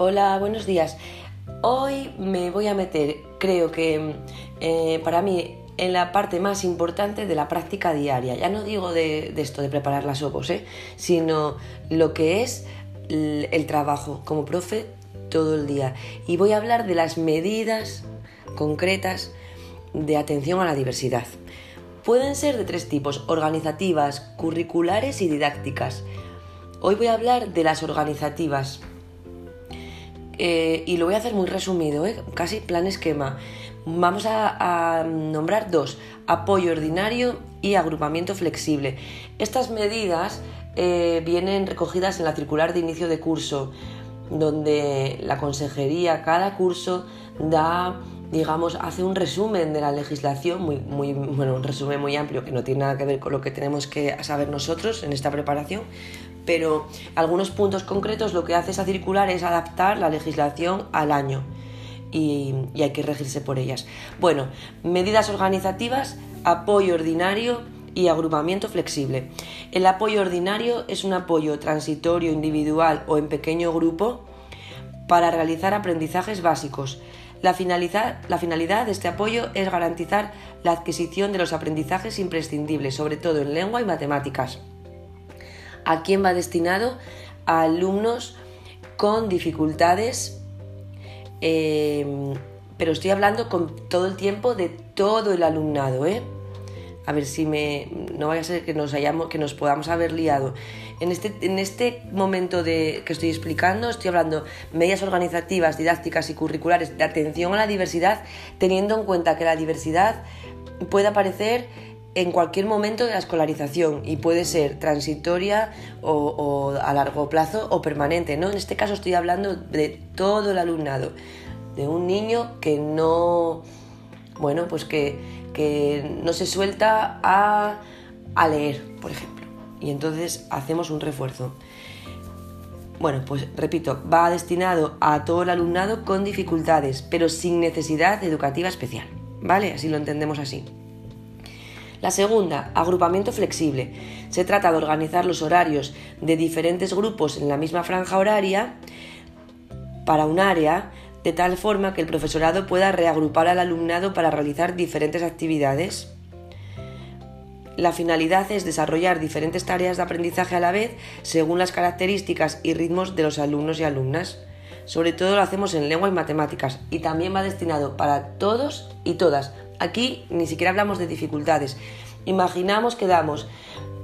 Hola, buenos días. Hoy me voy a meter, creo que eh, para mí, en la parte más importante de la práctica diaria. Ya no digo de, esto de preparar las ojos, ¿eh? sino lo que es el, el trabajo como profe todo el día. Y voy a hablar de las medidas concretas de atención a la diversidad. Pueden ser de tres tipos, organizativas, curriculares y didácticas. Hoy voy a hablar de las organizativas. Eh, y lo voy a hacer muy resumido, ¿eh? casi plan esquema. Vamos a, nombrar dos, apoyo ordinario y agrupamiento flexible. Estas medidas eh, vienen recogidas en la circular de inicio de curso, donde la consejería cada curso da digamos, hace un resumen de la legislación, muy, muy, bueno, un resumen muy amplio que no tiene nada que ver con lo que tenemos que saber nosotros en esta preparación, pero algunos puntos concretos lo que hace esa circular es adaptar la legislación al año y, hay que regirse por ellas. Bueno, medidas organizativas, apoyo ordinario y agrupamiento flexible. El apoyo ordinario es un apoyo transitorio, individual o en pequeño grupo para realizar aprendizajes básicos. La finalidad, de este apoyo es garantizar la adquisición de los aprendizajes imprescindibles, sobre todo en lengua y matemáticas. ¿A quién va destinado? A alumnos con dificultades, em, pero estoy hablando con todo el tiempo de todo el alumnado, ¿eh? A ver si me. No vaya a ser que nos, hayamos, que nos podamos haber liado. En este, en este momento de, que estoy explicando, estoy hablando medidas organizativas, didácticas y curriculares de atención a la diversidad, teniendo en cuenta que la diversidad puede aparecer en cualquier momento de la escolarización y puede ser transitoria o, a largo plazo o permanente. ¿no? En este caso estoy hablando de todo el alumnado, de un niño que no, bueno, pues que, que no se suelta a, a leer, por ejemplo. Y entonces hacemos un refuerzo. Bueno, pues repito, va destinado a todo el alumnado con dificultades, pero sin necesidad educativa especial. ¿Vale? Así lo entendemos así. La segunda, agrupamiento flexible. Se trata de organizar los horarios de diferentes grupos en la misma franja horaria para un área de tal forma que el profesorado pueda reagrupar al alumnado para realizar diferentes actividades. La finalidad es desarrollar diferentes tareas de aprendizaje a la vez según las características y ritmos de los alumnos y alumnas. Sobre todo lo hacemos en lengua y matemáticas y también va destinado para todos y todas, Aquí ni siquiera hablamos de dificultades. Imaginamos que damos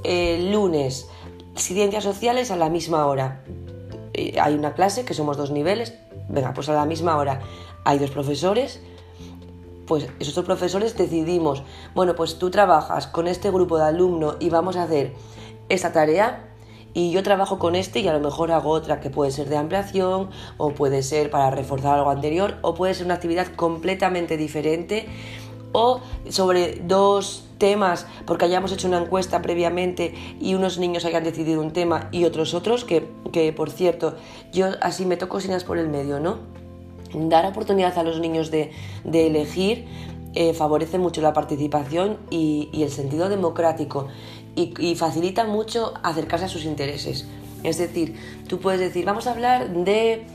el lunes ciencias sociales a la misma hora. Eh, hay una clase que somos dos niveles, venga, pues a la misma hora. Hay dos profesores, pues esos dos profesores decidimos, bueno, pues tú trabajas con este grupo de alumnos y vamos a hacer esta tarea y yo trabajo con este y a lo mejor hago otra que puede ser de ampliación o puede ser para reforzar algo anterior o puede ser una actividad completamente diferente o sobre dos temas porque hayamos hecho una encuesta previamente y unos niños hayan decidido un tema y otros otros, que, por cierto, yo así me toco sinas por el medio, ¿no? Dar oportunidad a los niños de, elegir eh, favorece mucho la participación y, el sentido democrático y facilita mucho acercarse a sus intereses. Es decir, tú puedes decir, vamos a hablar de,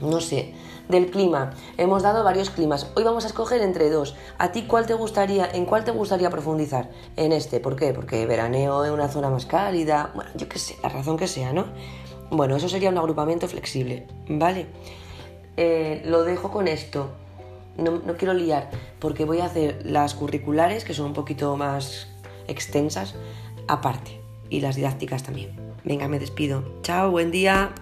no sé, del clima. Hemos dado varios climas. Hoy vamos a escoger entre dos. ¿A ti cuál te gustaría, en cuál te gustaría profundizar? En este. ¿Por qué? Porque veraneo en una zona más cálida. Bueno, yo qué sé, la razón que sea, ¿no? Bueno, eso sería un agrupamiento flexible, ¿vale? Eh, lo dejo con esto. No, no quiero liar, porque voy a hacer las curriculares, que son un poquito más extensas, aparte. Y las didácticas también. Venga, me despido. Chao, buen día.